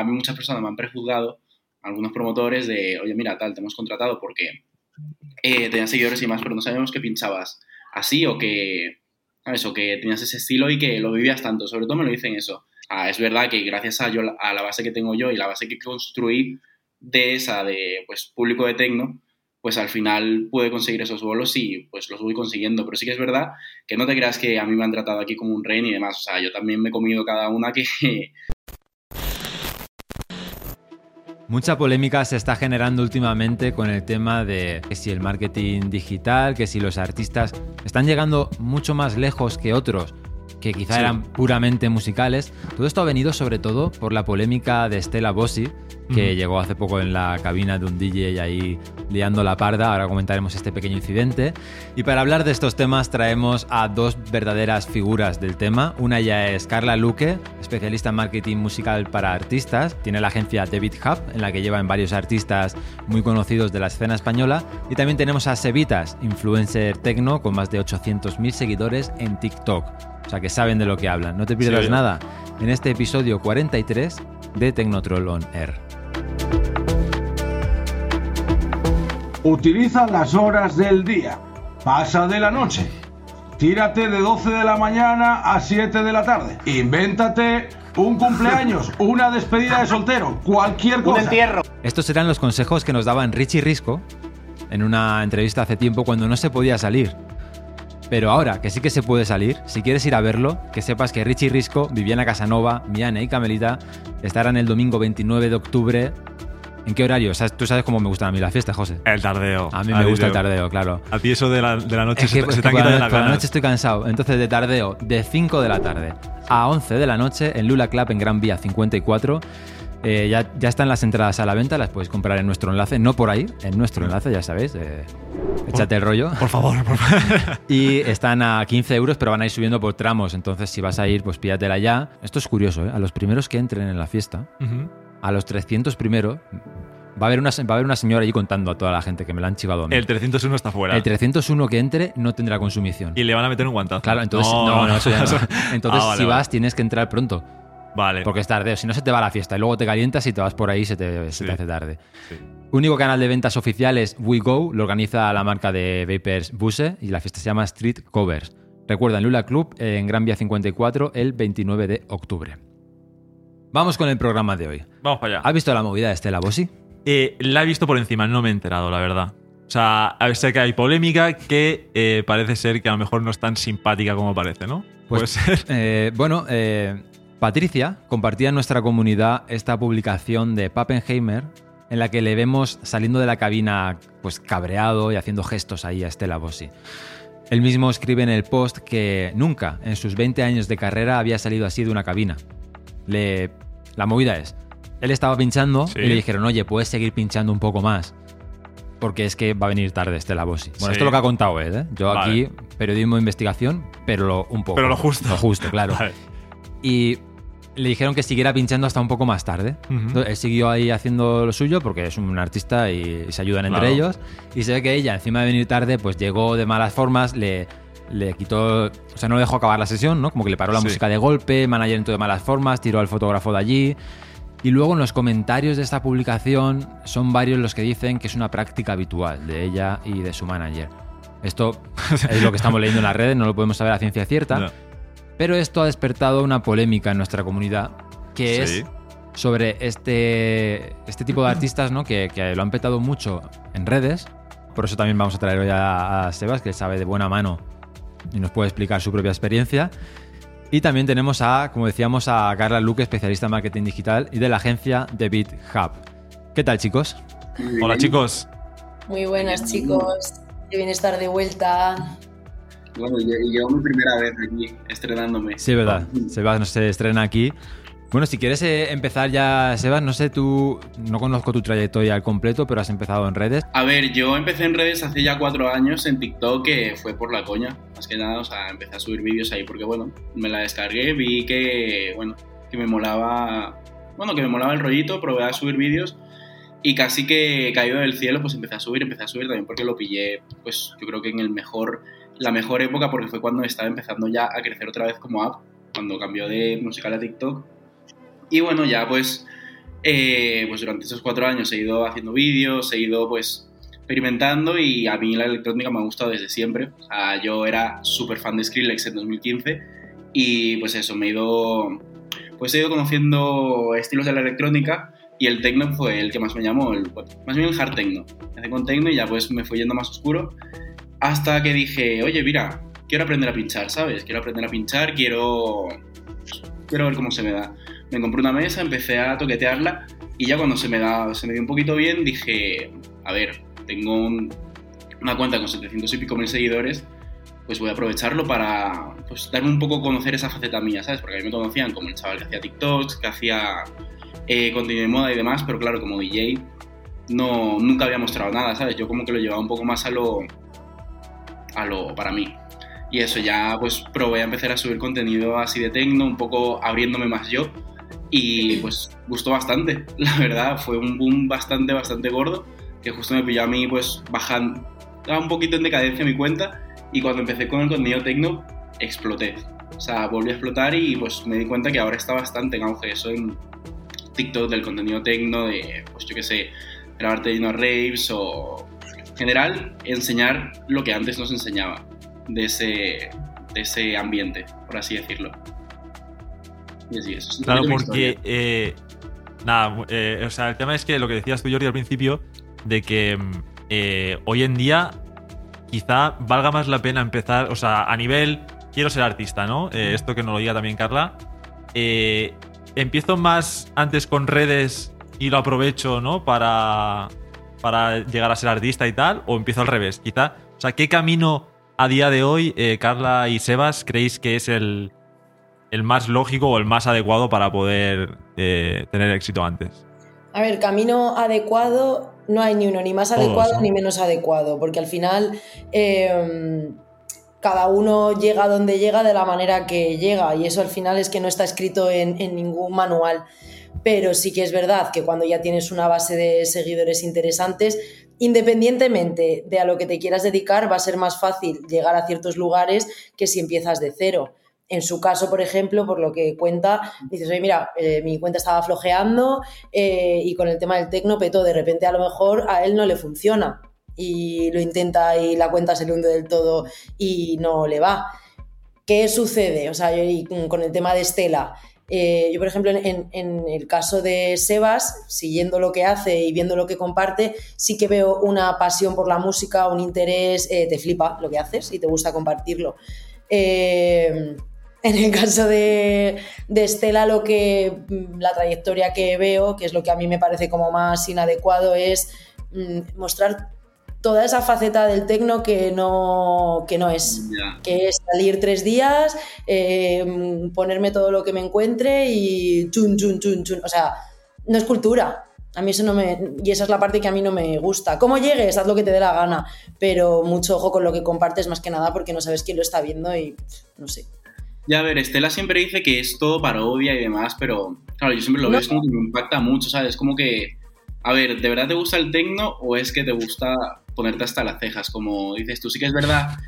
A mí muchas personas me han prejuzgado, algunos promotores, de, oye, mira, tal, te hemos contratado porque eh, tenías seguidores y más, pero no sabíamos que pinchabas así o que, ¿sabes? O que tenías ese estilo y que lo vivías tanto. Sobre todo me lo dicen eso. Ah, es verdad que gracias a, yo, a la base que tengo yo y la base que construí de esa, de pues, público de tecno, pues al final pude conseguir esos bolos y pues los voy consiguiendo. Pero sí que es verdad que no te creas que a mí me han tratado aquí como un rey y demás. O sea, yo también me he comido cada una que... Mucha polémica se está generando últimamente con el tema de que si el marketing digital, que si los artistas están llegando mucho más lejos que otros que quizá eran puramente musicales. Todo esto ha venido sobre todo por la polémica de Stella Bossi, que llegó hace poco en la cabina de un DJ ahí liando la parda. Ahora comentaremos este pequeño incidente. Y para hablar de estos temas traemos a dos verdaderas figuras del tema. Una ya es Carla Luque, especialista en marketing musical para artistas. Tiene la agencia David Hub, en la que llevan varios artistas muy conocidos de la escena española. Y también tenemos a Sevitas, influencer tecno con más de 800.000 seguidores en TikTok. O sea que saben de lo que hablan. No te pierdas nada en este episodio 43 de Tecnotroll on Air. Utiliza las horas del día. Pasa de la noche. Tírate de 12 de la mañana a 7 de la tarde. Invéntate un cumpleaños, una despedida de soltero, cualquier cosa. Un entierro. Estos serán los consejos que nos daban Richie Risco en una entrevista hace tiempo cuando no se podía salir. Pero ahora que sí que se puede salir, si quieres ir a verlo, que sepas que Richie Risco, Viviana Casanova, Miane y Camelita estarán el domingo 29 de octubre ¿En qué horario? Tú sabes cómo me gustan a mí las fiestas, José. El tardeo. A mí me gusta el tardeo, claro. A ti eso de la, noche se, te ha quitado la la noche estoy cansado. Entonces, de tardeo, de 5 de la tarde a 11 de la noche en Lula Club en Gran Vía 54. Eh, ya, ya, están las entradas a la venta, las puedes comprar en nuestro enlace, no por ahí, en nuestro enlace, ya sabéis. Eh, échate el rollo. Por favor, por favor. y están a 15 euros, pero van a ir subiendo por tramos. Entonces, si vas a ir, pues pídatela ya. Esto es curioso, ¿eh? A los primeros que entren en la fiesta, a los 300 primero, Va a, haber una, va a haber una señora allí contando a toda la gente que me la han chivado a mí. El 301 está fuera. El 301 que entre no tendrá consumición. Y le van a meter un guantazo. Claro, entonces, no, no, eso ya no. Entonces, ah, si vas, tienes que entrar pronto. Vale. Porque es tarde, si no se te va la fiesta y luego te calientas y te vas por ahí se te, se te hace tarde. Único canal de ventas oficial es WeGo, lo organiza la marca de Vapers Buse y la fiesta se llama Street Covers. Recuerda, en Lula Club, en Gran Vía 54, el 29 de octubre. Vamos con el programa de hoy. Vamos para allá. ¿Has visto la movida de Estela Bossi? Eh, la he visto por encima, no me he enterado, la verdad. O sea, sé que hay polémica que eh, parece ser que a lo mejor no es tan simpática como parece, ¿no? Pues, Puede ser. Eh, bueno, Patricia compartía en nuestra comunidad esta publicación de Pappenheimer en la que le vemos saliendo de la cabina pues cabreado y haciendo gestos ahí a Estela Bossi. Él mismo escribe en el post que nunca en sus 20 años de carrera había salido así de una cabina. Le... La movida es, él estaba pinchando y le dijeron, oye, puedes seguir pinchando un poco más. Porque es que va a venir tarde Estela Bossi. Bueno, esto es lo que ha contado él, ¿eh? Yo aquí, periodismo de investigación, pero lo, un poco. Pero lo justo. Lo justo, claro. Y le dijeron que siguiera pinchando hasta un poco más tarde. él siguió ahí haciendo lo suyo porque es un artista y, se ayudan entre ellos. Y se ve que ella, encima de venir tarde, pues llegó de malas formas, le, le quitó, o sea, no le dejó acabar la sesión, ¿no? Como que le paró la música de golpe, manager entró de malas formas, tiró al fotógrafo de allí. Y luego en los comentarios de esta publicación son varios los que dicen que es una práctica habitual de ella y de su manager. Esto es lo que estamos leyendo en las redes, no lo podemos saber a ciencia cierta. Pero esto ha despertado una polémica en nuestra comunidad que es sobre este, este tipo de artistas ¿no? que, lo han petado mucho en redes. Por eso también vamos a traer hoy a, a Sebas, que sabe de buena mano y nos puede explicar su propia experiencia. Y también tenemos a, como decíamos, a Carla Luque, especialista en marketing digital y de la agencia The Beat Hub. ¿Qué tal, chicos? Hola, chicos. Muy buenas, chicos. Qué bien estar de vuelta. Bueno, yo, mi primera vez aquí, estrenándome. Sí, verdad. Sebas no se estrena aquí. Bueno, si quieres eh, empezar ya, Sebas, no sé, tú, no conozco tu trayectoria al completo, pero has empezado en redes. A ver, yo empecé en redes hace ya cuatro años en TikTok, que fue por la coña, más que nada, o sea, empecé a subir vídeos ahí porque, bueno, me la descargué, vi que, bueno, que me molaba, bueno, que me molaba el rollito, probé a subir vídeos y casi que caído del cielo, pues empecé a subir, empecé a subir también porque lo pillé, pues yo creo que en el mejor, la mejor época, porque fue cuando estaba empezando ya a crecer otra vez como app, cuando cambió de musical a TikTok y bueno, ya pues eh, pues durante esos cuatro años he ido haciendo vídeos, he ido pues experimentando y a mí la electrónica me ha gustado desde siempre. O sea, yo era súper fan de Skrillex en 2015 y pues eso, me he ido, pues he ido conociendo estilos de la electrónica y el techno fue el que más me llamó, el, más bien el hard techno. Empecé con techno y ya pues me fui yendo más oscuro hasta que dije, oye, mira, quiero aprender a pinchar, ¿sabes? Quiero aprender a pinchar, quiero, quiero ver cómo se me da. Me compré una mesa, empecé a toquetearla y ya cuando se me, da, se me dio un poquito bien dije, a ver, tengo una cuenta con 700 y pico mil seguidores, pues voy a aprovecharlo para pues, darme un poco a conocer esa faceta mía, ¿sabes? Porque a mí me conocían como el chaval que hacía TikToks, que hacía eh, contenido de moda y demás, pero claro, como DJ no, nunca había mostrado nada, ¿sabes? Yo como que lo llevaba un poco más a lo, a lo para mí. Y eso ya pues probé a empezar a subir contenido así de tecno, un poco abriéndome más yo. Y pues gustó bastante, la verdad, fue un boom bastante, bastante gordo, que justo me pilló a mí pues bajando, un poquito en decadencia mi cuenta y cuando empecé con el contenido tecno exploté. O sea, volví a explotar y pues me di cuenta que ahora está bastante en auge eso en TikTok del contenido tecno, de pues yo qué sé, grabarte de unos raves o en general enseñar lo que antes no se enseñaba de ese, de ese ambiente, por así decirlo. Y así es. Claro, porque. Eh, nada, eh, o sea, el tema es que lo que decías tú, Jordi, al principio, de que eh, hoy en día quizá valga más la pena empezar, o sea, a nivel. Quiero ser artista, ¿no? esto que nos lo diga también Carla. Empiezo más antes con redes y lo aprovecho, ¿no? Para, para llegar a ser artista y tal, o empiezo al revés. Quizá, o sea, ¿qué camino a día de hoy, eh, Carla y Sebas, creéis que es el, más lógico o el más adecuado para poder eh, tener éxito antes? A ver, camino adecuado no hay ni uno, ni más adecuado ni menos adecuado, porque al final em, cada uno llega donde llega de la manera que llega y eso al final es que no está escrito en ningún manual. Pero sí que es verdad que cuando ya tienes una base de seguidores interesantes, independientemente de a lo que te quieras dedicar, va a ser más fácil llegar a ciertos lugares que si empiezas de cero. En su caso, por ejemplo, por lo que cuenta, dices, oye, mira, eh, mi cuenta estaba flojeando eh, y con el tema del tecno petó, de repente a lo mejor a él no le funciona y lo intenta y la cuenta se le hunde del todo y no le va. ¿Qué sucede? O sea, con el tema de Estela, eh, yo, por ejemplo, en, el caso de Sebas, siguiendo lo que hace y viendo lo que comparte, sí que veo una pasión por la música, un interés, eh, te flipa lo que haces y te gusta compartirlo. Eh, en el caso de, Estela, lo que mm, la trayectoria que veo, que es lo que a mí me parece como más inadecuado, es mm, mostrar toda esa faceta del tecno que no, que no es. Que es salir tres días, eh, ponerme todo lo que me encuentre y chun, chun, chun, chun. O sea, no es cultura. A mí eso no me. Y esa es la parte que a mí no me gusta. ¿Cómo llegues? Haz lo que te dé la gana. Pero mucho ojo con lo que compartes más que nada porque no sabes quién lo está viendo y no sé. Ya, a ver, Estela siempre dice que es todo parodia y demás, pero claro, yo siempre lo veo, es como que me impacta mucho, ¿sabes? Como que, a ver, ¿de verdad te gusta el tecno o es que te gusta ponerte hasta las cejas, como dices tú. Sí que es verdad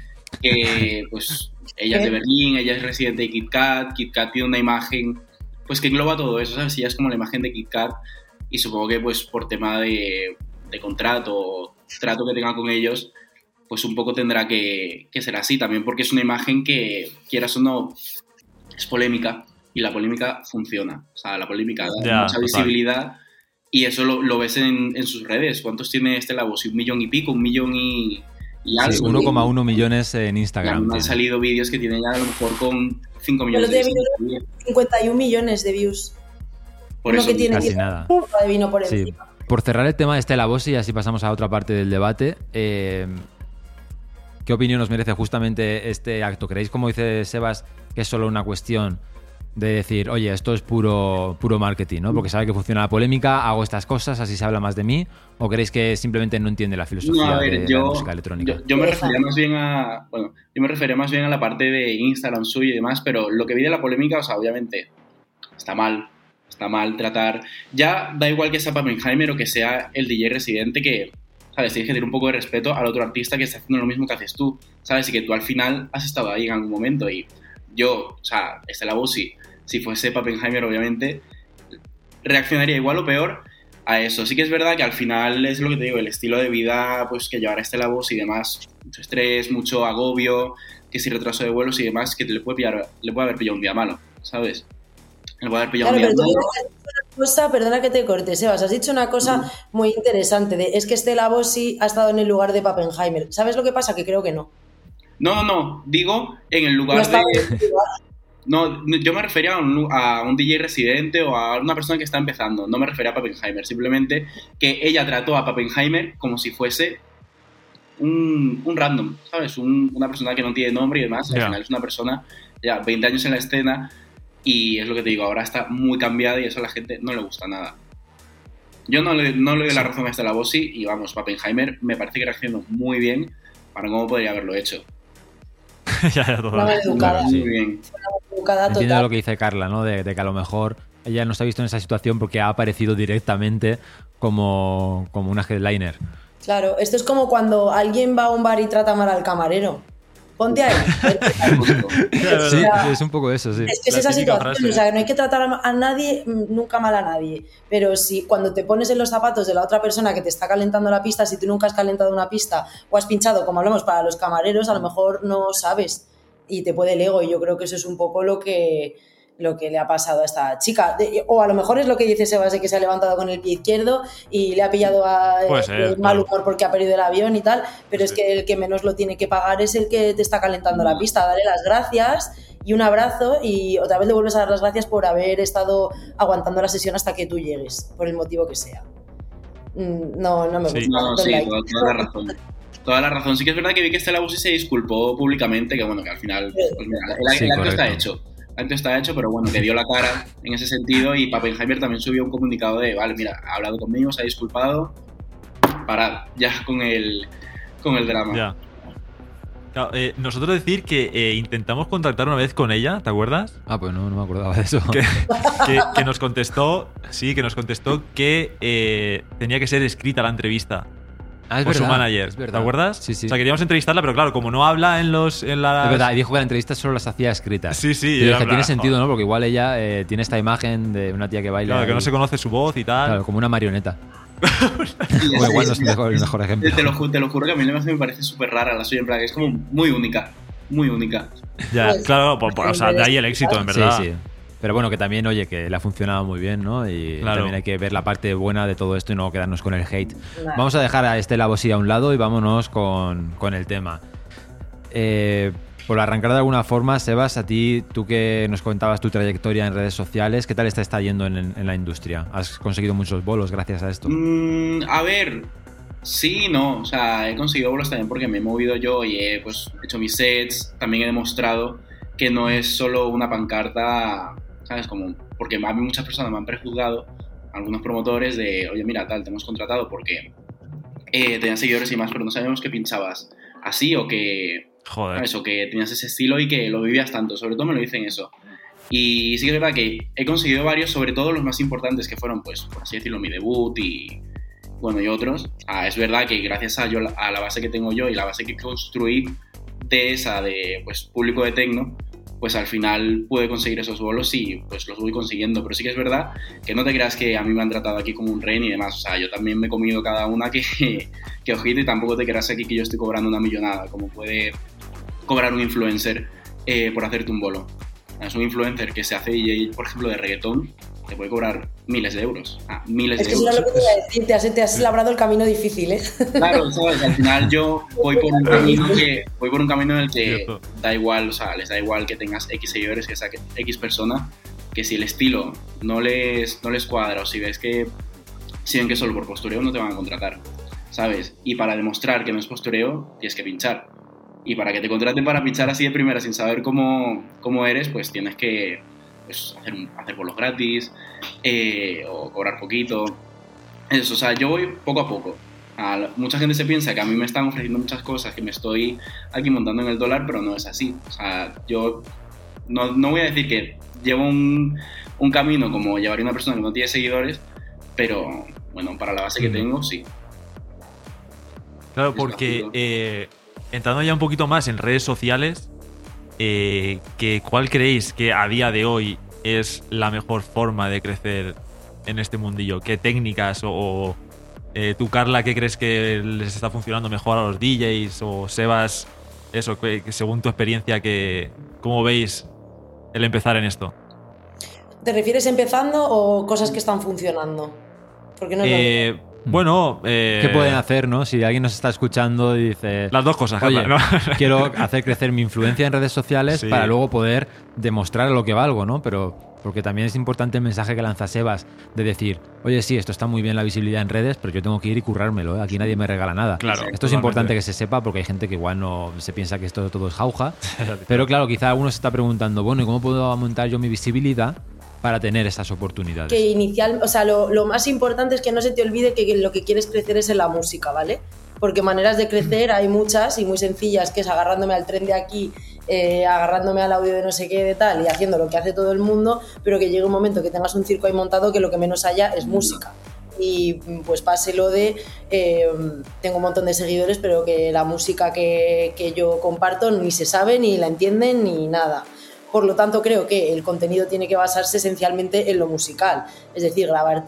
que pues ella es de Berlín, ella es residente de KitKat, KitKat tiene una imagen pues que engloba todo eso, ¿sabes? Ella es como la imagen de KitKat y supongo que pues por tema de, de contrato, trato que tenga con ellos, pues un poco tendrá que, que, ser así también porque es una imagen que, quieras o no, es polémica y la polémica funciona. O sea, la polémica da mucha visibilidad y eso lo, ves en, sus redes. ¿Cuántos tiene este Labos? ¿Un millón y pico? ¿Un millón y, y algo? Sí, 1,1 millones en Instagram. han salido vídeos que tienen ya a lo mejor con 5 millones de views. 51 millones de views. Por eso, que tiene casi nada. de vino por Por cerrar el tema de este Labos y así pasamos a otra parte del debate. Eh, ¿Qué opinión nos merece justamente este acto? ¿Creéis, como dice Sebas, que es solo una cuestión de decir, oye, esto es puro, puro marketing, ¿no? Porque sabe que funciona la polémica, hago estas cosas, así se habla más de mí, o creéis que simplemente no entiende la filosofía de la música electrónica? Yo, me refería más bien a, bueno, yo me refería más bien a la parte de Instagram suyo y demás, pero lo que vi de la polémica, o sea, obviamente está mal, está mal tratar, ya da igual que sea Pappenheimer o que sea el DJ residente que, ¿sabes? Tienes que tener un poco de respeto al otro artista que está haciendo lo mismo que haces tú, ¿sabes? Y que tú al final has estado ahí en algún momento y yo, o sea, Estela Bussi, si fuese Pappenheimer, obviamente, reaccionaría igual o peor a eso. Sí que es verdad que al final es lo que te digo, el estilo de vida pues que llevará este la voz y demás, mucho estrés, mucho agobio, que si retraso de vuelos y demás, que te le puede pillar, le puede haber pillado un día malo, ¿sabes? Le puede haber pillado un día Claro, pero tú malo. cosa, perdona que te corte, Sebas, has dicho una cosa muy interesante, de, es que este Bossi ha estado en el lugar de Pappenheimer. ¿Sabes lo que pasa? Que creo que no. No, no, no, digo en el No lugar estaba de... No, no, yo me refería a un, a un DJ residente o a una persona que está empezando. No me refería a Pappenheimer. Simplemente que ella trató a Pappenheimer como si fuese un, un random, ¿sabes? Un- una persona que no tiene nombre y demás. Al final es una persona ya 20 años en la escena y es lo que te digo, ahora está muy cambiada y eso a la gente no le gusta nada. Yo no le, no le doy la razón a este Bossi y vamos, Pappenheimer me parece que reaccionó muy bien para cómo podría haberlo hecho. ya, ya, maleducada, Claro, sí. Muy bien. maleducada Entiendo total. lo que dice Carla, ¿no? De, de que a lo mejor ella no se ha visto en esa situación porque ha aparecido directamente como, como una headliner. Claro, esto es como cuando alguien va a un bar y trata mal al camarero. Ponte ahí. Claro, Sí, es un poco eso, sí. Es que es esa situación, frase. o sea, no hay que tratar a a nadie, mm, nunca mal a nadie. Pero si cuando te pones en los zapatos de la otra persona que te está calentando la pista, si tú nunca has calentado una pista o has pinchado, como hablamos para los camareros, a lo mejor no sabes y te puede el ego. Y yo creo que eso es un poco lo que, lo que le ha pasado a esta chica. De- o a lo mejor es lo que dice Sebas de que se ha levantado con el pie izquierdo y le ha pillado a eh, el mal claro. humor porque ha perdido el avión y tal. Pero es Sí. que el que menos lo tiene que pagar es el que te está calentando la pista. Dale las gracias y un abrazo y otra vez le vuelves a dar las gracias por haber estado aguantando la sesión hasta que tú llegues, por el motivo que sea. Mm, No, no me Sí. gusta. No, Don't sí, like. toda, toda la razón. Toda la razón. Sí que es verdad que vi que Estela Bussi se disculpó públicamente, que bueno, que al final pues mira, el, Sí, el acto está hecho. Acto está hecho, pero bueno, que dio la cara en ese sentido y Pappenheimer también subió un comunicado de, vale, mira, ha hablado conmigo, se ha disculpado, parad ya con el, con el drama. Ya. Claro, eh, nosotros decir que eh, intentamos contactar una vez con ella, ¿te acuerdas? Ah, pues no, no me acordaba de eso. Que, que- que nos contestó, sí, que nos contestó que eh, tenía que ser escrita la entrevista Ah, es por su manager. es ¿Te acuerdas? Sí, sí. O sea, queríamos entrevistarla, pero claro, como no habla en los en las... Es verdad, y dijo que la entrevista solo las hacía escritas. Sí, sí. Y dije, en tiene plan, sentido, joder. ¿no? Porque igual ella eh, tiene esta imagen de una tía que baila. Claro, que no se conoce su voz y tal. Claro, como una marioneta. O igual no es el mejor, el mejor ejemplo. te, lo, ju- te lo juro que a mí la me parece súper rara la suya, en plan, que es como muy única, muy única. Ya, Pues, claro, por- por- o sea, de ahí el éxito, en verdad. Sí, sí. Pero bueno, que también, oye, que le ha funcionado muy bien, ¿no? Y Claro. también hay que ver la parte buena de todo esto y no quedarnos con el hate. Vamos a dejar a Estela Bossi a un lado y vámonos con, con el tema. Eh, por arrancar de alguna forma, Sebas, a ti, tú que nos comentabas tu trayectoria en redes sociales, ¿qué tal está, está yendo en, en la industria? ¿Has conseguido muchos bolos gracias a esto? Mm, a ver, sí, y no. O sea, he conseguido bolos también porque me he movido yo y he pues, hecho mis sets. También he demostrado que no es solo una pancarta, ¿sabes? Como, porque a mí muchas personas me han prejuzgado, algunos promotores, de, oye, mira, tal, te hemos contratado porque eh, tenías seguidores y más, pero no sabíamos que pinchabas así o que Joder. eso, que tenías ese estilo y que lo vivías tanto. Sobre todo me lo dicen eso. Y sí que es verdad que he conseguido varios, sobre todo los más importantes, que fueron, pues, por así decirlo, mi debut y, bueno, y otros. Ah, es verdad que gracias a, yo, a la base que tengo yo y la base que construí de esa, de, pues, público de tecno, pues al final pude conseguir esos bolos y pues los voy consiguiendo. Pero sí que es verdad que no te creas que a mí me han tratado aquí como un rey ni demás. O sea, yo también me he comido cada una que, que ojito y tampoco te creas aquí que yo estoy cobrando una millonada, como puede cobrar un influencer eh, por hacerte un bolo. Es un influencer que se hace DJ, por ejemplo, de reggaetón, te puede cobrar miles de euros. Ah, miles Es de que euros. era lo que te iba a decir, te has, te has labrado el camino difícil, ¿eh? Claro, sabes, al final yo voy por un camino que voy por un camino en el que da igual, o sea, les da igual que tengas X seguidores, que saque X persona, que si el estilo no les, no les cuadra o si ves que si ven que solo por postureo no te van a contratar, ¿sabes? Y para demostrar que no es postureo, tienes que pinchar. Y para que te contraten para pinchar así de primera sin saber cómo, cómo eres, pues tienes que pues, hacer, un- hacer bolos gratis eh, o cobrar poquito. Eso, o sea, yo voy poco a poco. A la- mucha gente se piensa que a mí me están ofreciendo muchas cosas, que me estoy aquí montando en el dólar, pero no es así. O sea, yo no, no voy a decir que llevo un, un camino como llevaría una persona que no tiene seguidores, pero bueno, para la base que tengo, sí. Claro, porque eh, entrando ya un poquito más en redes sociales, eh, que, ¿cuál creéis que a día de hoy es la mejor forma de crecer en este mundillo? ¿Qué técnicas o, eh, tú, Carla, qué crees que les está funcionando mejor a los DJs? O Sebas, eso, que, según tu experiencia, que, ¿cómo veis el empezar en esto? ¿Te refieres empezando o cosas que están funcionando? Porque no eh, bueno, eh, ¿qué pueden hacer, no? Si alguien nos está escuchando y dice. Las dos cosas, Oye, quiero hacer crecer mi influencia en redes sociales para luego poder demostrar lo que valgo, ¿no? Pero porque también es importante el mensaje que lanza Sebas de decir, oye, sí, esto está muy bien la visibilidad en redes, pero yo tengo que ir y currármelo, ¿eh? aquí nadie me regala nada. Claro, esto es importante que se sepa porque hay gente que igual no se piensa que esto todo es jauja, pero claro, quizá alguno se está preguntando, bueno, ¿y cómo puedo aumentar yo mi visibilidad? Para tener esas oportunidades. Que inicial, o sea, lo, más importante es que no se te olvide que lo que quieres crecer es en la música, ¿vale? Porque maneras de crecer hay muchas y muy sencillas, que es agarrándome al tren de aquí, eh, agarrándome al audio de no sé qué de tal y haciendo lo que hace todo el mundo, pero que llegue un momento que tengas un circo ahí montado que lo que menos haya es música. Y pues pase lo de, eh, tengo un montón de seguidores, pero que la música que, que yo comparto ni se sabe, ni la entienden, ni nada. Por lo tanto, creo que el contenido tiene que basarse esencialmente en lo musical. Es decir, grabar,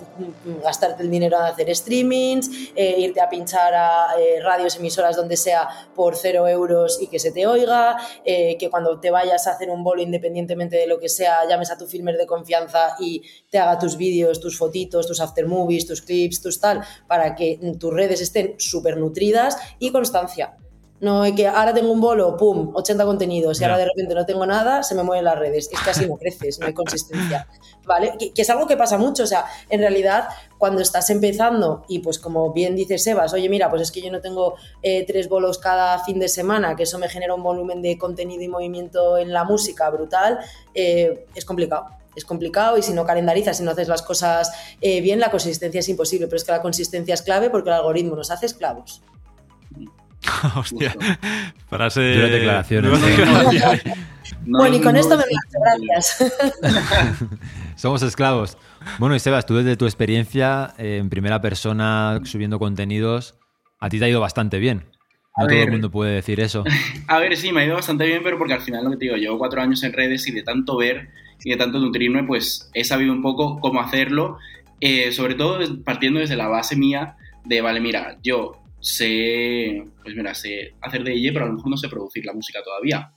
gastarte el dinero en hacer streamings, eh, irte a pinchar a eh, radios, emisoras, donde sea, por cero euros y que se te oiga, eh, que cuando te vayas a hacer un bolo, independientemente de lo que sea, llames a tu filmer de confianza y te haga tus vídeos, tus fotitos, tus aftermovies, tus clips, tus tal, para que tus redes estén súper nutridas y constancia. No hay que ahora tengo un bolo, pum, 80 contenidos y ahora de repente no tengo nada, se me mueven las redes. Es que así no creces, no hay consistencia. ¿Vale? Que, es algo que pasa mucho. O sea, en realidad, cuando estás empezando y pues como bien dice Sebas, oye, mira, pues es que yo no tengo eh, tres bolos cada fin de semana, que eso me genera un volumen de contenido y movimiento en la música brutal, eh, es complicado es complicado y si no calendarizas, si no haces las cosas eh, bien, la consistencia es imposible. Pero es que la consistencia es clave porque el algoritmo nos hace esclavos. Hostia, frase. de declaraciones. bueno, y con esto me gracias. Somos esclavos. Bueno, y Sebas, tú desde tu experiencia eh, en primera persona subiendo contenidos, a ti te ha ido bastante bien. No todo el mundo puede decir eso. A ver, sí, me ha ido bastante bien, pero porque al final lo que te digo, llevo cuatro años en redes y de tanto ver y de tanto nutrirme, pues he sabido un poco cómo hacerlo, eh, sobre todo partiendo desde la base mía de, vale, mira, yo sé, pues mira, sé hacer DJ, pero a lo mejor no sé producir la música todavía.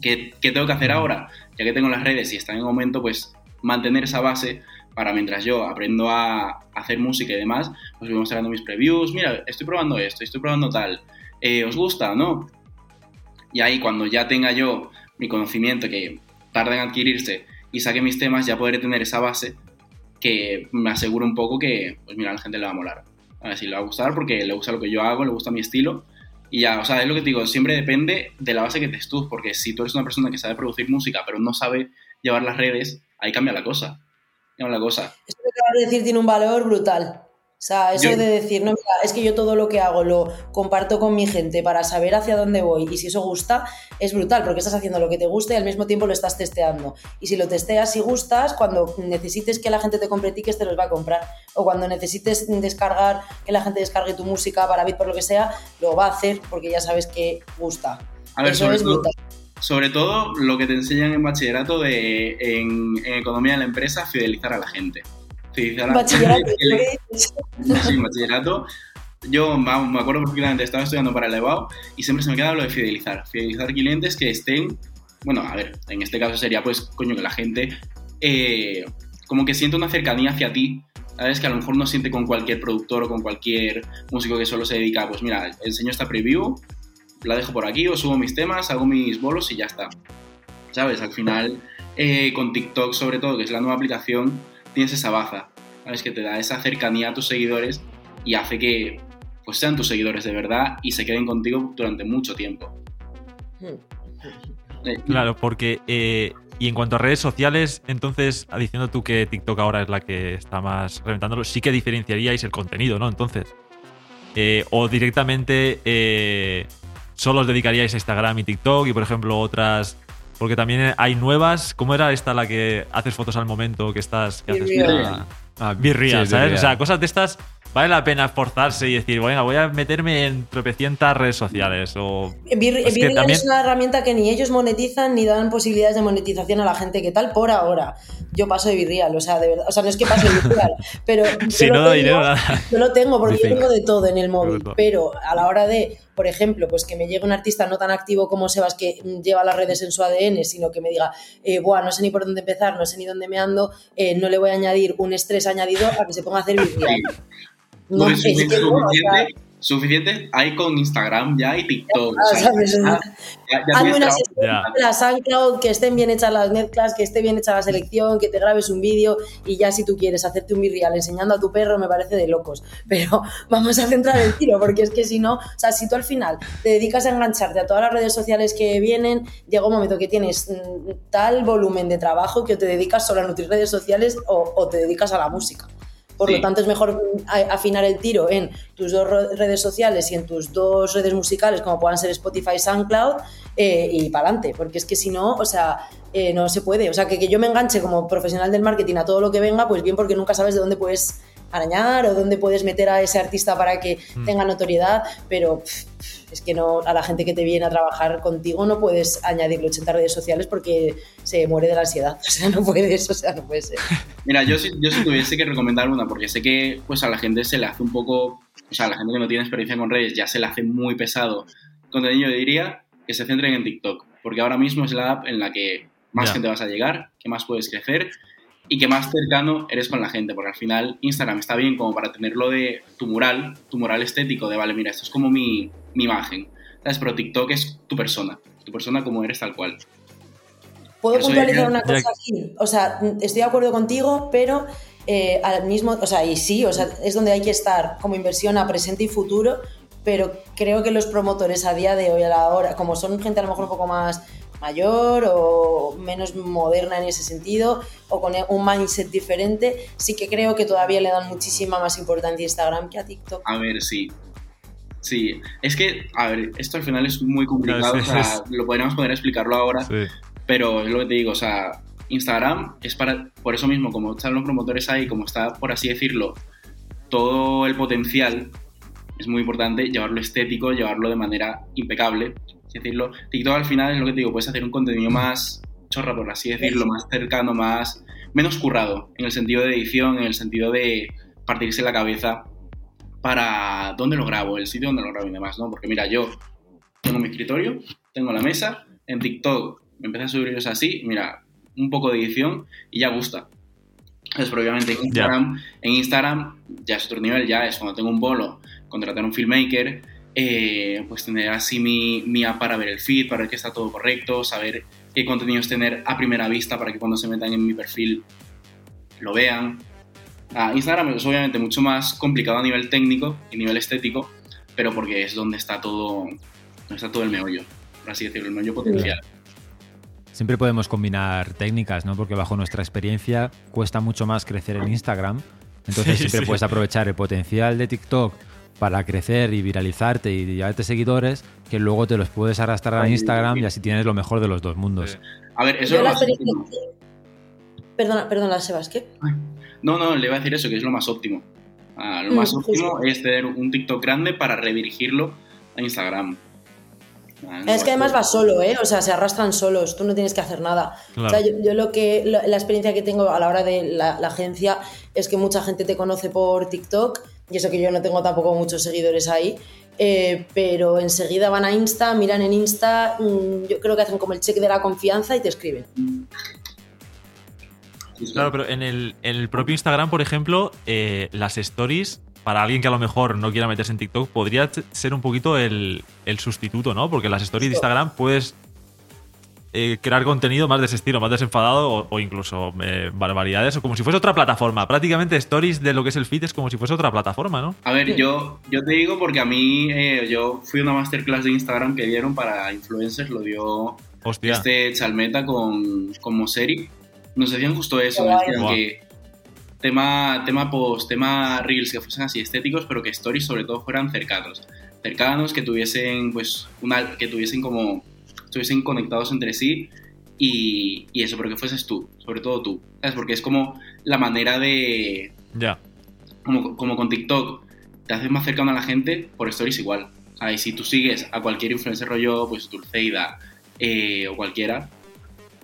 ¿Qué, tengo que hacer ahora? Ya que tengo las redes y están en momento, pues mantener esa base para mientras yo aprendo a hacer música y demás, pues voy mostrando mis previews, mira, estoy probando esto, estoy probando tal, eh, ¿os gusta no? Y ahí cuando ya tenga yo mi conocimiento que tarda en adquirirse y saque mis temas, ya podré tener esa base que me asegura un poco que, pues mira, a la gente le va a molar a ver si le va a gustar porque le gusta lo que yo hago, le gusta mi estilo. Y ya, o sea, es lo que te digo, siempre depende de la base que te tú, porque si tú eres una persona que sabe producir música, pero no sabe llevar las redes, ahí cambia la cosa. Cambia la cosa. Que acabas de decir tiene un valor brutal. O sea, eso de decir, no, mira, es que yo todo lo que hago lo comparto con mi gente para saber hacia dónde voy y si eso gusta, es brutal, porque estás haciendo lo que te gusta y al mismo tiempo lo estás testeando. Y si lo testeas y gustas, cuando necesites que la gente te compre tickets, te los va a comprar. O cuando necesites descargar, que la gente descargue tu música para bit por lo que sea, lo va a hacer porque ya sabes que gusta. A ver, eso es brutal sobre todo lo que te enseñan en bachillerato de, en, en, economía de la empresa, fidelizar a la gente. Bachillerato. sí, bachillerato. Yo me acuerdo perfectamente, estaba estudiando para el EBAU y siempre se me queda lo de fidelizar. Fidelizar clientes que estén, bueno, a ver, en este caso sería pues, coño, que la gente eh, como que siente una cercanía hacia ti, ¿sabes? Que a lo mejor no siente con cualquier productor o con cualquier músico que solo se dedica, pues mira, enseño esta preview, la dejo por aquí o subo mis temas, hago mis bolos y ya está. ¿Sabes? Al final, eh, con TikTok sobre todo, que es la nueva aplicación, tienes esa baza, ¿sabes? Que te da esa cercanía a tus seguidores y hace que pues sean tus seguidores de verdad y se queden contigo durante mucho tiempo. Eh, claro, porque... Eh, y en cuanto a redes sociales, entonces, diciendo tú que TikTok ahora es la que está más reventándolo, sí que diferenciaríais el contenido, ¿no? Entonces. Eh, o directamente solo os dedicaríais a Instagram y TikTok y, por ejemplo, otras porque también hay nuevas. ¿Cómo era esta la que haces fotos al momento que estás. Que haces. Ah, ¿sabes? O sea, cosas de estas vale la pena esforzarse y decir, bueno, voy a meterme en tropecientas redes sociales. O... Virreal es, una herramienta que ni ellos monetizan ni dan posibilidades de monetización a la gente que tal por ahora. Yo paso de Virreal, o sea, de verdad, o sea, no es que pase de Virreal, pero si no da dinero, nada. yo lo tengo porque yo tengo de todo en el móvil, pero a la hora de por ejemplo, pues que me llegue un artista no tan activo como Sebas que lleva las redes en su ADN, sino que me diga, eh, Buah, no sé ni por dónde empezar, no sé ni dónde me ando, eh, no le voy a añadir un estrés añadido a que se ponga a hacer virtual. No, es, que suficiente hay con Instagram ya y TikTok. Hazme una sesión de la SoundCloud, que estén bien hechas las mezclas, que esté bien hecha la selección, que te grabes un vídeo y ya si tú quieres hacerte un virreal enseñando a tu perro me parece de locos. Pero vamos a centrar el tiro, porque es que si no, o sea, si tú al final te dedicas a engancharte a todas las redes sociales que vienen, llega un momento que tienes mm, tal volumen de trabajo que te dedicas solo a nutrir redes sociales o te dedicas a la música. Por lo tanto, es mejor afinar el tiro en tus dos redes sociales y en tus dos redes musicales, como puedan ser Spotify y SoundCloud, eh, y para adelante. Porque es que si no, o sea, eh, no se puede. O sea, que, que yo me enganche como profesional del marketing a todo lo que venga, pues bien, porque nunca sabes de dónde puedes arañar o dónde puedes meter a ese artista para que mm. tenga notoriedad, pero es que no a la gente que te viene a trabajar contigo no puedes añadirle 80 redes sociales porque se muere de la ansiedad, o sea, no puedes, o sea, no puede ser. Mira, yo si, yo si tuviese que recomendar una, porque sé que pues a la gente se le hace un poco, o sea, a la gente que no tiene experiencia con redes ya se le hace muy pesado contenido, yo diría que se centren en TikTok, porque ahora mismo es la app en la que más gente vas a llegar, que más puedes crecer y que más cercano eres con la gente, porque al final Instagram está bien como para tenerlo de tu mural, tu mural estético, de vale, mira, esto es como mi, mi imagen, ¿sabes? Pero TikTok es tu persona, tu persona como eres tal cual. Puedo puntualizar una cosa aquí, o sea, estoy de acuerdo contigo, pero eh, al mismo, o sea, y sí, o sea, es donde hay que estar como inversión a presente y futuro, pero creo que los promotores a día de hoy, a la hora, como son gente a lo mejor un poco más mayor o menos moderna en ese sentido o con un mindset diferente, sí que creo que todavía le dan muchísima más importancia a Instagram que a TikTok. A ver, sí. Sí, es que, a ver, esto al final es muy complicado, o sea, lo podríamos poder explicarlo ahora, pero es lo que te digo, o sea, Instagram es para, por eso mismo, como están los promotores ahí, como está, por así decirlo, todo el potencial, es muy importante llevarlo estético, llevarlo de manera impecable, decirlo. TikTok al final es lo que te digo, puedes hacer un contenido más chorra, por así decirlo, más cercano, más menos currado, en el sentido de edición, en el sentido de partirse la cabeza para dónde lo grabo, el sitio donde lo grabo y demás, ¿no? Porque mira, yo tengo mi escritorio, tengo la mesa, en TikTok me empecé a subir ellos así, mira, un poco de edición y ya gusta. Entonces, pero obviamente en Instagram, en Instagram ya es otro nivel, ya es cuando tengo un bolo, contratar un filmmaker, eh, pues tener así mi, mi, app para ver el feed, para ver que está todo correcto, saber qué contenidos tener a primera vista para que cuando se metan en mi perfil lo vean. Ah, Instagram es obviamente mucho más complicado a nivel técnico y nivel estético, pero porque es donde está todo, donde está todo el meollo, por así decirlo, el meollo potencial. Siempre podemos combinar técnicas, ¿no? Porque bajo nuestra experiencia cuesta mucho más crecer en Instagram. Entonces siempre puedes aprovechar el potencial de TikTok para crecer y viralizarte y llevarte seguidores que luego te los puedes arrastrar a Instagram y así tienes lo mejor de los dos mundos. A ver, eso es lo más óptimo. Perdona, perdona, Sebas, ¿qué? No, no, le iba a decir eso, que es lo más óptimo. Ah, lo más mm, óptimo es tener un TikTok grande para redirigirlo a Instagram. Ah, es que además va solo, ¿eh? O sea, se arrastran solos, tú no tienes que hacer nada. O sea, yo, lo que, la, experiencia que tengo a la hora de la, la, agencia es que mucha gente te conoce por TikTok y eso que yo no tengo tampoco muchos seguidores ahí, eh, pero enseguida van a Insta, miran en Insta, mm, yo creo que hacen como el cheque de la confianza y te escriben. Claro, pero en el, propio Instagram, por ejemplo, eh, las stories, para alguien que a lo mejor no quiera meterse en TikTok, podría ser un poquito el, el sustituto, ¿no? Porque las stories de Instagram puedes eh, crear contenido más de ese estilo, más desenfadado o, incluso eh, barbaridades, o como si fuese otra plataforma. Prácticamente stories de lo que es el feed es como si fuese otra plataforma, ¿no? A ver, yo, yo te digo porque a mí, eh, yo fui a una masterclass de Instagram que dieron para influencers, lo dio este Chalmeta con, con Moseri. Nos decían justo eso, decían que tema, tema post, tema reels que fuesen así estéticos, pero que stories sobre todo fueran cercanos. Cercanos, que tuviesen, pues, una, que tuviesen como estuviesen conectados entre sí y, eso, pero que fueses tú, sobre todo tú, ¿sabes? Porque es como la manera de... Ya. como, como con TikTok, te haces más cercano a la gente, por stories igual. O si tú sigues a cualquier influencer rollo, pues Dulceida eh, o cualquiera,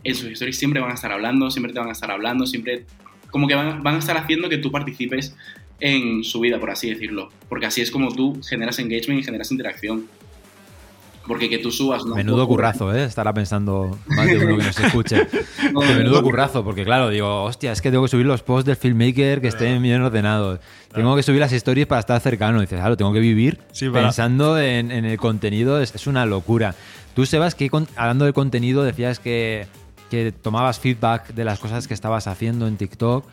en sus stories siempre van a estar hablando, siempre te van a estar hablando, siempre como que van, van a estar haciendo que tú participes en su vida, por así decirlo. Porque así es como tú generas engagement y generas interacción. Porque que tú subas... Menudo currazo, ¿eh? Estará pensando más de uno que nos escuche. menudo currazo, porque claro, digo, hostia, es que tengo que subir los posts del filmmaker que estén bien ordenados. Tengo que subir las historias para estar cercano. dices, claro, tengo que vivir pensando en, el contenido. Es, una locura. Tú, Sebas, que hablando del contenido, decías que, que tomabas feedback de las cosas que estabas haciendo en TikTok.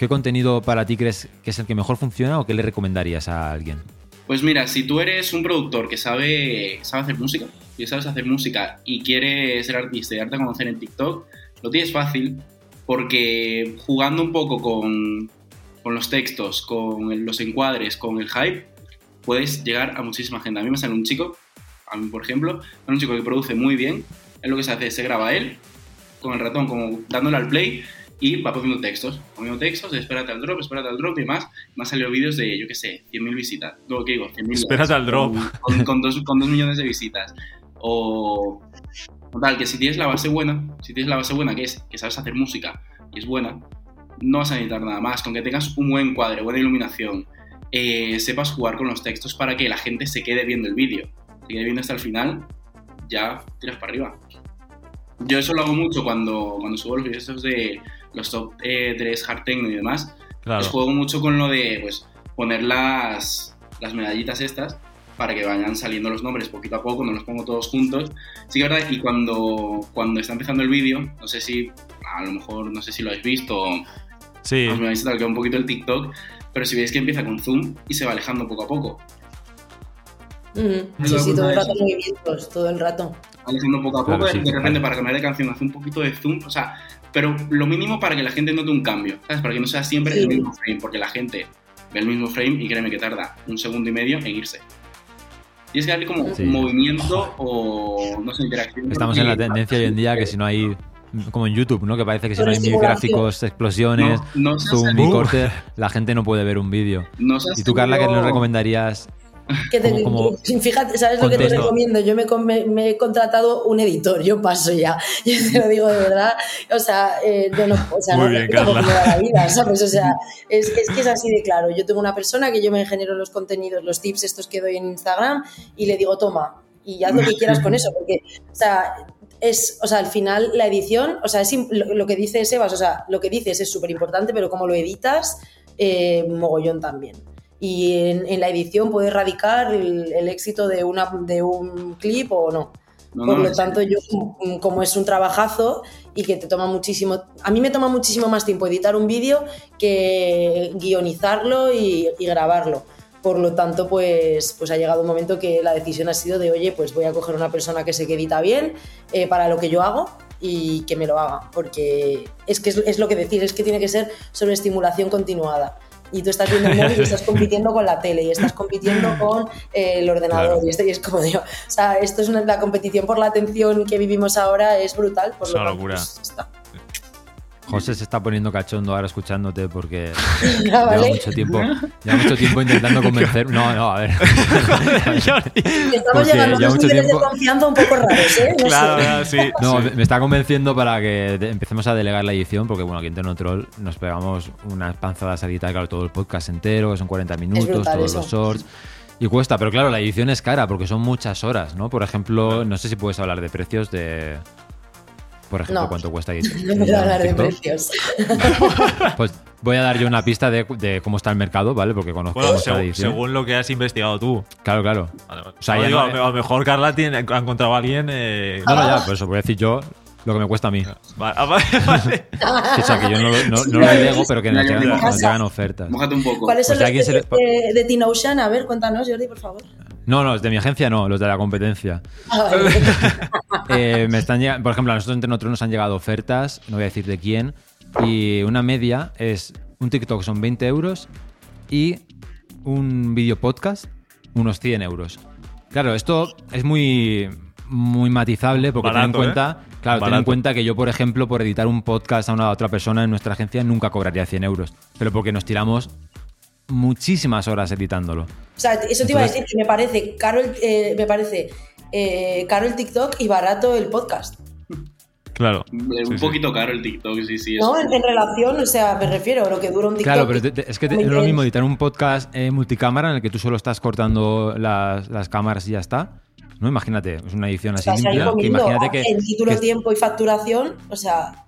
¿Qué contenido para ti crees que es el que mejor funciona o qué le recomendarías a alguien? Pues mira, si tú eres un productor que sabe, sabe hacer música, y sabes hacer música y quieres ser artista y darte a conocer en TikTok, lo tienes fácil porque jugando un poco con, con los textos, con los encuadres, con el hype, puedes llegar a muchísima gente. A mí me sale un chico, a mí por ejemplo, un chico que produce muy bien, es lo que se hace, se graba él con el ratón, como dándole al play y va poniendo textos, poniendo textos, espérate al drop, espérate al drop y más. Me han salido vídeos de, yo qué sé, 100.000 visitas. Luego, ¿qué digo? 100.000 Espérate al drop. Con, dos, con, dos, millones de visitas. O, tal, que si tienes la base buena, si tienes la base buena, que es que sabes hacer música y es buena, no vas a necesitar nada más. Con que tengas un buen cuadre, buena iluminación, eh, sepas jugar con los textos para que la gente se quede viendo el vídeo. Se quede viendo hasta el final, ya tiras para arriba. Yo eso lo hago mucho cuando, cuando subo los vídeos de los top 3 eh, hard techno y demás. Claro. Pues juego mucho con lo de pues, poner las, las medallitas estas para que vayan saliendo los nombres poquito a poco, no los pongo todos juntos. Sí que verdad, y cuando, cuando está empezando el vídeo, no sé si, a lo mejor, no sé si lo habéis visto, sí. os me habéis que un poquito el TikTok, pero si veis que empieza con zoom y se va alejando poco a poco. Sí, sí, todo el rato movimientos, todo el rato. Alejando poco a poco, de repente para cambiar de canción hace un poquito de zoom, o sea, pero lo mínimo para que la gente note un cambio, ¿sabes? Para que no sea siempre el mismo frame, porque la gente ve el mismo frame y créeme que tarda un segundo y medio en irse. Tienes que darle como movimiento o, no sé, interacción. Estamos en la tendencia hoy en día que si no hay como en YouTube, ¿no? Que parece que si no hay mil gráficos, explosiones, zoom y corte, la gente no puede ver un vídeo. ¿Y tú, Carla, qué le recomendarías que te, fíjate, ¿sabes lo que te recomiendo? Yo me, he contratado un editor, yo paso ya. Yo te lo digo de verdad. O sea, eh, yo no, o sea, Muy bien, Carla. la vida, ¿sabes? O sea, es, es, que es así de claro. Yo tengo una persona que yo me genero los contenidos, los tips estos que doy en Instagram y le digo, toma, y haz lo que quieras con eso, porque, o sea, es, o sea, al final la edición, o sea, es lo, que dice Sebas, o sea, lo que dices es súper importante, pero como lo editas, eh, mogollón también y en, la edición puede radicar el, éxito de, una, de un clip o no. Por lo tanto, yo, como es un trabajazo y que te toma muchísimo, a mí me toma muchísimo más tiempo editar un vídeo que guionizarlo y, grabarlo. Por lo tanto, pues, pues ha llegado un momento que la decisión ha sido de, oye, pues voy a coger una persona que se que edita bien eh, para lo que yo hago y que me lo haga. Porque es que es, es, lo que decir, es que tiene que ser sobre estimulación continuada y tú estás viendo móvil y estás compitiendo con la tele y estás compitiendo con eh, el ordenador y, esto, y es como digo, o sea, esto es una, la competición por la atención que vivimos ahora es brutal. Por es una locura. Pues, José se está poniendo cachondo ahora escuchándote porque lleva mucho tiempo, lleva mucho tiempo intentando convencer. No, no, a ver. Estamos llegando a unos niveles de confianza un poco raros, ¿eh? No claro, sí. No, me está convenciendo para que empecemos a delegar la edición, porque bueno, aquí en Troll nos pegamos unas panzadas a editar, claro, todo el podcast entero, que son 40 minutos, todos los shorts. Y cuesta, pero claro, la edición es cara porque son muchas horas, ¿no? Por ejemplo, no sé si puedes hablar de precios de, por ejemplo, cuánto cuesta No me hablar de precios. Pues voy a dar yo una pista de, cómo está el mercado, ¿vale? Porque conozco bueno, según, según, lo que has investigado tú. Claro, claro. O sea, a lo mejor Carla tiene, ha encontrado a alguien. Eh... No, no, ya, por eso voy a decir yo lo que me cuesta a mí. Vale, ah, vale, o sea, que yo no, no, no lo delego, pero que nos llegan, nos llegan ofertas. Mójate un poco. ¿Cuáles son pues los de, de, de Teen Ocean? A ver, cuéntanos, Jordi, por favor. No, no, los de mi agencia no, los de la competencia. Eh, me están por ejemplo, a nosotros entre nosotros nos han llegado ofertas, no voy a decir de quién, y una media es un TikTok son 20 euros y un video podcast unos 100 euros. Claro, esto es muy, muy matizable porque ten en cuenta, ¿eh? claro, ten en cuenta que yo, por ejemplo, por editar un podcast a una otra persona en nuestra agencia nunca cobraría 100 euros, pero porque nos tiramos muchísimas horas editándolo. O sea, eso te iba a decir que me parece caro el, eh, me parece, eh, caro el TikTok y barato el podcast. Claro. un poquito caro el TikTok, sí, sí. No, en, relación, o sea, me refiero a lo que dura un TikTok. Claro, pero es que no es lo mismo editar un podcast eh, multicámara en el que tú solo estás cortando las, las cámaras y ya está. No, imagínate, es una edición así limpia. Que imagínate que, en título, tiempo y facturación, o sea.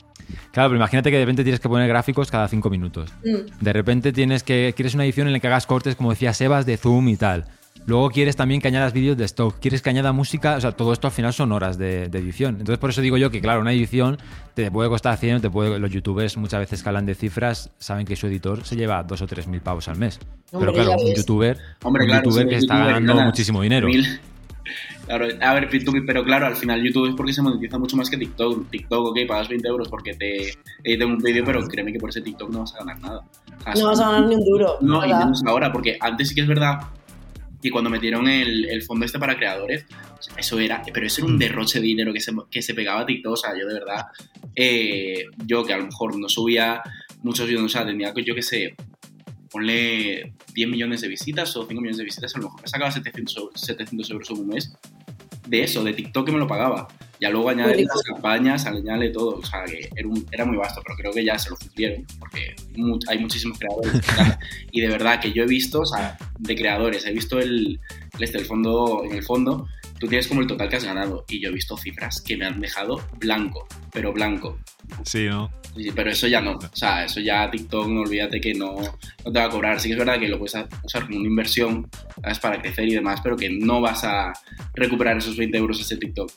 Claro, pero imagínate que de repente tienes que poner gráficos cada cinco minutos. Mm. De repente tienes que quieres una edición en la que hagas cortes, como decía Sebas, de zoom y tal. Luego quieres también que añadas vídeos de stock, quieres que añada música, o sea, todo esto al final son horas de, edición. Entonces, por eso digo yo que, claro, una edición te puede costar 100, te puede, los youtubers muchas veces que hablan de cifras saben que su editor se lleva dos o tres mil pavos al mes. Pero claro, un youtuber, un youtuber que está ganando muchísimo dinero. Claro, a ver, pero claro, al final YouTube es porque se monetiza mucho más que TikTok. TikTok, ok, pagas 20 euros porque te editan un vídeo, pero créeme que por ese TikTok no vas a ganar nada. no vas a ganar ni un duro. No, y menos ahora, porque antes sí que es verdad y cuando metieron el, fondo este para creadores, eso era, pero eso era un mm. derroche de dinero que se, que se pegaba a TikTok, o sea, yo de verdad, eh, yo que a lo mejor no subía muchos videos, o sea, tenía que, yo que sé, ponle 10 millones de visitas o 5 millones de visitas, a lo mejor me sacaba 700, 700 euros en un mes de eso, de TikTok que me lo pagaba. Ya luego añade las campañas, añade todo. O sea, que era, muy vasto, pero creo que ya se lo cumplieron, porque hay muchísimos creadores. y de verdad que yo he visto, o sea, de creadores, he visto el, este, el fondo, en el fondo, tú tienes como el total que has ganado. Y yo he visto cifras que me han dejado blanco, pero blanco. Sí, ¿no? Sí, pero eso ya no. O sea, eso ya TikTok, no olvídate que no, no te va a cobrar. Sí que es verdad que lo puedes usar como una inversión, ¿sabes? Para crecer y demás, pero que no vas a recuperar esos 20 euros ese TikTok.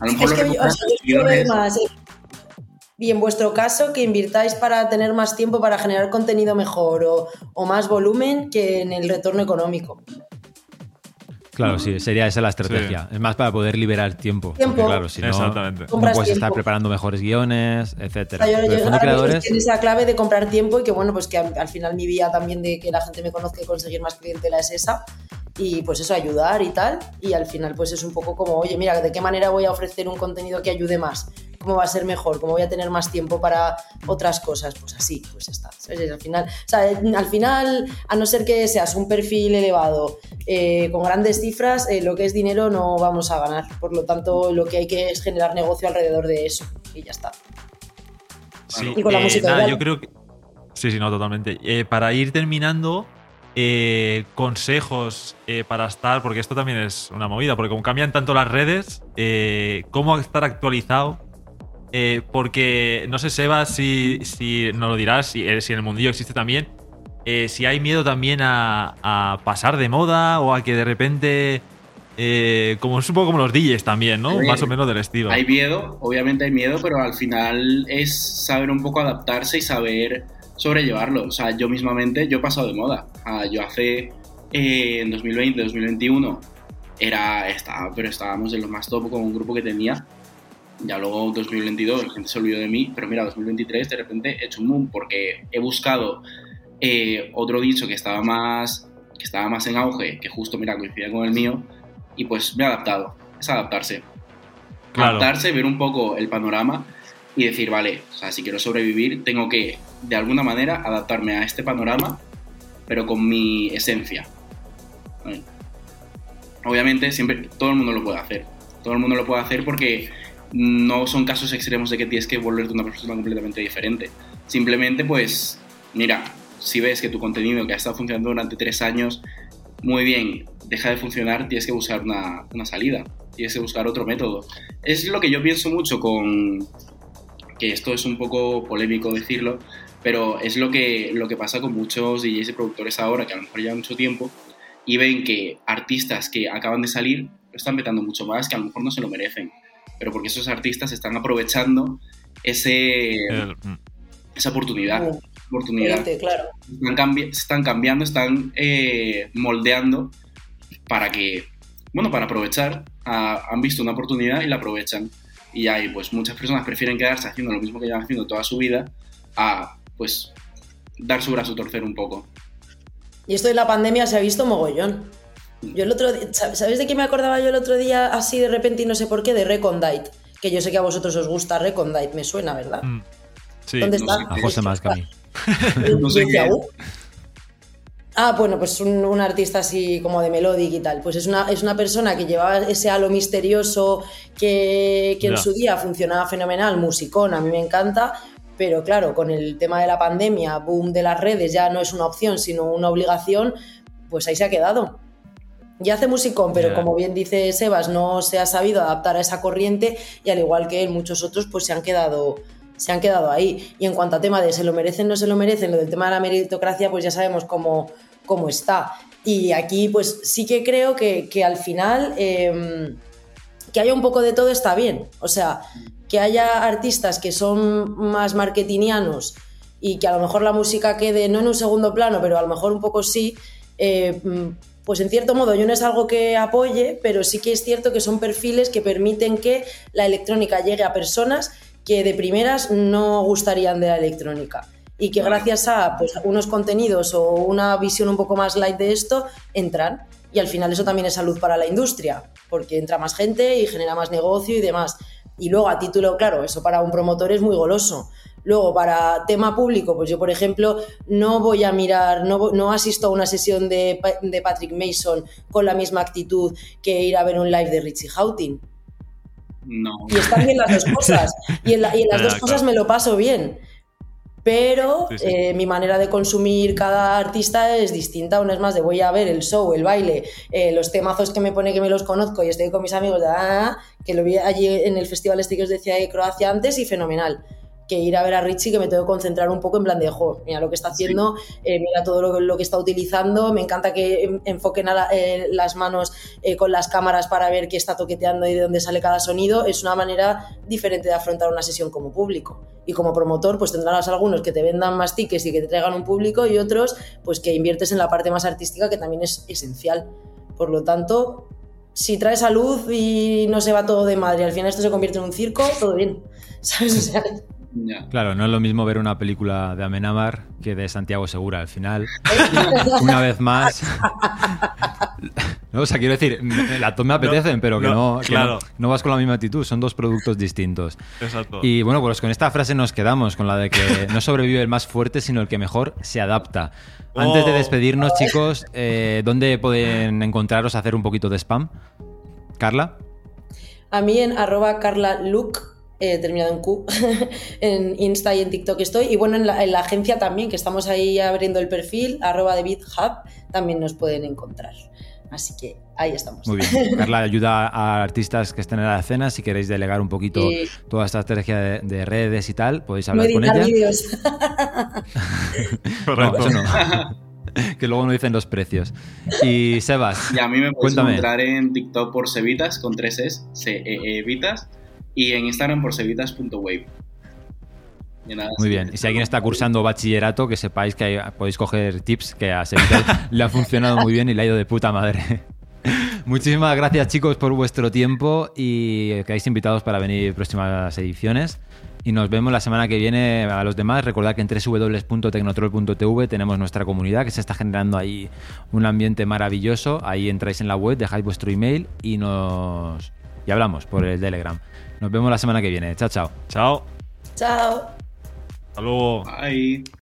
A lo mejor es más, eh, y en vuestro caso, que invirtáis para tener más tiempo para generar contenido mejor o, o más volumen que en el retorno económico. Claro, sí, sería esa la estrategia. Es más para poder liberar tiempo. tiempo. claro, si no, no puedes estar preparando mejores guiones, etcétera. yo, yo, creadores... esa clave de comprar tiempo y que bueno, pues que al final mi vía también de que la gente me conozca y conseguir más clientela es esa y pues eso, ayudar y tal. Y al final pues es un poco como, oye, mira, ¿de qué manera voy a ofrecer un contenido que ayude más? ¿Cómo va a ser mejor? ¿Cómo voy a tener más tiempo para otras cosas? Pues así, pues está. Al final, al final, a no ser que seas un perfil elevado eh, con grandes cifras, eh, lo que es dinero no vamos a ganar. Por lo tanto, lo que hay que es generar negocio alrededor de eso. Y ya está. Sí, y con la eh, música. yo creo que... Sí, sí, no, totalmente. para ir terminando, eh, consejos eh, para estar, porque esto también es una movida, porque como cambian tanto las redes, eh, cómo estar actualizado. porque no sé, Seba, si, si nos lo dirás, si, si en el mundillo existe también, si hay miedo también a, pasar de moda o a que de repente como es un poco como los DJs también, ¿no? Más o menos del estilo. Hay miedo, obviamente hay miedo, pero al final es saber un poco adaptarse y saber sobrellevarlo. O sea, yo mismamente, yo he pasado de moda. yo hace, eh, en 2020, 2021, era, estaba, pero estábamos en lo más top con un grupo que tenía. Ya luego 2022 la gente se olvidó de mí, pero mira, 2023 de repente he hecho un boom porque he buscado eh, otro dicho que estaba más que estaba más en auge, que justo, mira, coincidía con el mío, y pues me he adaptado. Es adaptarse. Adaptarse, ver un poco el panorama y decir, vale, o sea, si quiero sobrevivir, tengo que, de alguna manera, adaptarme a este panorama, pero con mi esencia. Obviamente, siempre, todo el mundo lo puede hacer. Todo el mundo lo puede hacer porque no son casos extremos de que tienes que volverte una persona completamente diferente. Simplemente, pues, mira, si ves que tu contenido que ha estado funcionando durante tres años, muy bien, deja de funcionar, tienes que buscar una, una salida, tienes que buscar otro método. Es lo que yo pienso mucho con, que esto es un poco polémico decirlo, pero es lo que, lo que pasa con muchos DJs y productores ahora, que a lo mejor llevan mucho tiempo, y ven que artistas que acaban de salir lo están vetando mucho más, que a lo mejor no se lo merecen, pero porque esos artistas están aprovechando ese, mm. esa oportunidad. oportunidad. Claro. Están, están, cambiando, están eh, moldeando para que, bueno, para aprovechar, han visto una oportunidad y la aprovechan y hay pues muchas personas prefieren quedarse haciendo lo mismo que llevan haciendo toda su vida a pues dar su brazo torcer un poco. Y esto de la pandemia se ha visto mogollón. Yo el otro ¿sabéis de qué me acordaba yo el otro día así de repente y no sé por qué? De Recondite, que yo sé que a vosotros os gusta Recondite, me suena, ¿verdad? Mm. Sí, ¿Dónde está? a José más que a mí. no sé qué. Ah, bueno, pues un, artista así como de melodic y tal. Pues es una, es una persona que llevaba ese halo misterioso que, en su día funcionaba fenomenal, musicón, a mí me encanta, pero claro, con el tema de la pandemia, boom de las redes, ya no es una opción, sino una obligación, pues ahí se ha quedado. Ya hace musicón, pero como bien dice Sebas, no se ha sabido adaptar a esa corriente y al igual que él, muchos otros pues se han quedado se han quedado ahí. Y en cuanto a tema de se lo merecen, no se lo merecen, lo del tema de la meritocracia, pues ya sabemos cómo, cómo está. Y aquí, pues sí que creo que, al final em, que haya un poco de todo está bien. O sea, que haya artistas que son más marketingianos y que a lo mejor la música quede no en un segundo plano, pero a lo mejor un poco sí. Eh, pues en cierto modo yo no es algo que apoye, pero sí que es cierto que son perfiles que permiten que la electrónica llegue a personas que de primeras no gustarían de la electrónica y que gracias a pues, unos contenidos o una visión un poco más light de esto entran y al final eso también es salud para la industria porque entra más gente y genera más negocio y demás. Y luego a título, claro, eso para un promotor es muy goloso. Luego, para tema público, pues yo, por ejemplo, no voy a mirar, no, no asisto a una sesión de, de, Patrick Mason con la misma actitud que ir a ver un live de Richie Houghton. No. Y están bien las dos cosas. Y en, las ah, dos cosas me lo paso bien. Pero eh, mi manera de consumir cada artista es distinta. Una es más de voy a ver el show, el baile, eh, los temazos que me pone que me los conozco y estoy con mis amigos, de, ah, que lo vi allí en el festival este que os decía de Croacia antes y fenomenal que ir a ver a Richie que me tengo que concentrar un poco en plan de, jo, mira lo que está haciendo, eh, mira todo lo, que está utilizando, me encanta que enfoquen eh, las manos eh, con las cámaras para ver qué está toqueteando y de dónde sale cada sonido, es una manera diferente de afrontar una sesión como público. Y como promotor, pues tendrás algunos que te vendan más tickets y que te traigan un público y otros, pues que inviertes en la parte más artística que también es esencial. Por lo tanto, si trae salud y no se va todo de madre, al final esto se convierte en un circo, todo bien. ¿Sabes? O sea, Claro, no es lo mismo ver una película de Amenábar que de Santiago Segura. Al final, una vez más. o sea, quiero decir, las dos me apetecen, pero que, no, no, vas con la misma actitud. Son dos productos distintos. Exacto. Y bueno, pues con esta frase nos quedamos, con la de que no sobrevive el más fuerte, sino el que mejor se adapta. Antes de oh. despedirnos, chicos, eh, ¿dónde pueden encontraros a hacer un poquito de spam? Carla. A mí en arroba carla eh, terminado en Q, en Insta y en TikTok estoy. Y bueno, en la, agencia también, que estamos ahí abriendo el perfil, arroba de BitHub, también nos pueden encontrar. Así que ahí estamos. Muy bien. Carla ayuda a artistas que estén en la escena. Si queréis delegar un poquito toda esta estrategia de, redes y tal, podéis hablar con ella. que luego no dicen los precios. Y Sebas. Y a mí me puedes encontrar en TikTok por Cevitas con tres S, C -E -E Vitas y en Instagram por sevitas.wave. Muy bien. Y si alguien está cursando bachillerato, que sepáis que podéis coger tips que a Sevitas le ha funcionado muy bien y le ha ido de puta madre. Muchísimas gracias chicos por vuestro tiempo y que quedáis invitados para venir próximas ediciones. Y nos vemos la semana que viene a los demás. Recordad que en www.tecnotroll.tv tenemos nuestra comunidad que se está generando ahí un ambiente maravilloso. Ahí entráis en la web, dejáis vuestro email y nos y hablamos por el Telegram. Nos vemos la semana que viene. Chao, chao. Chao. Chao. Hasta luego. Bye.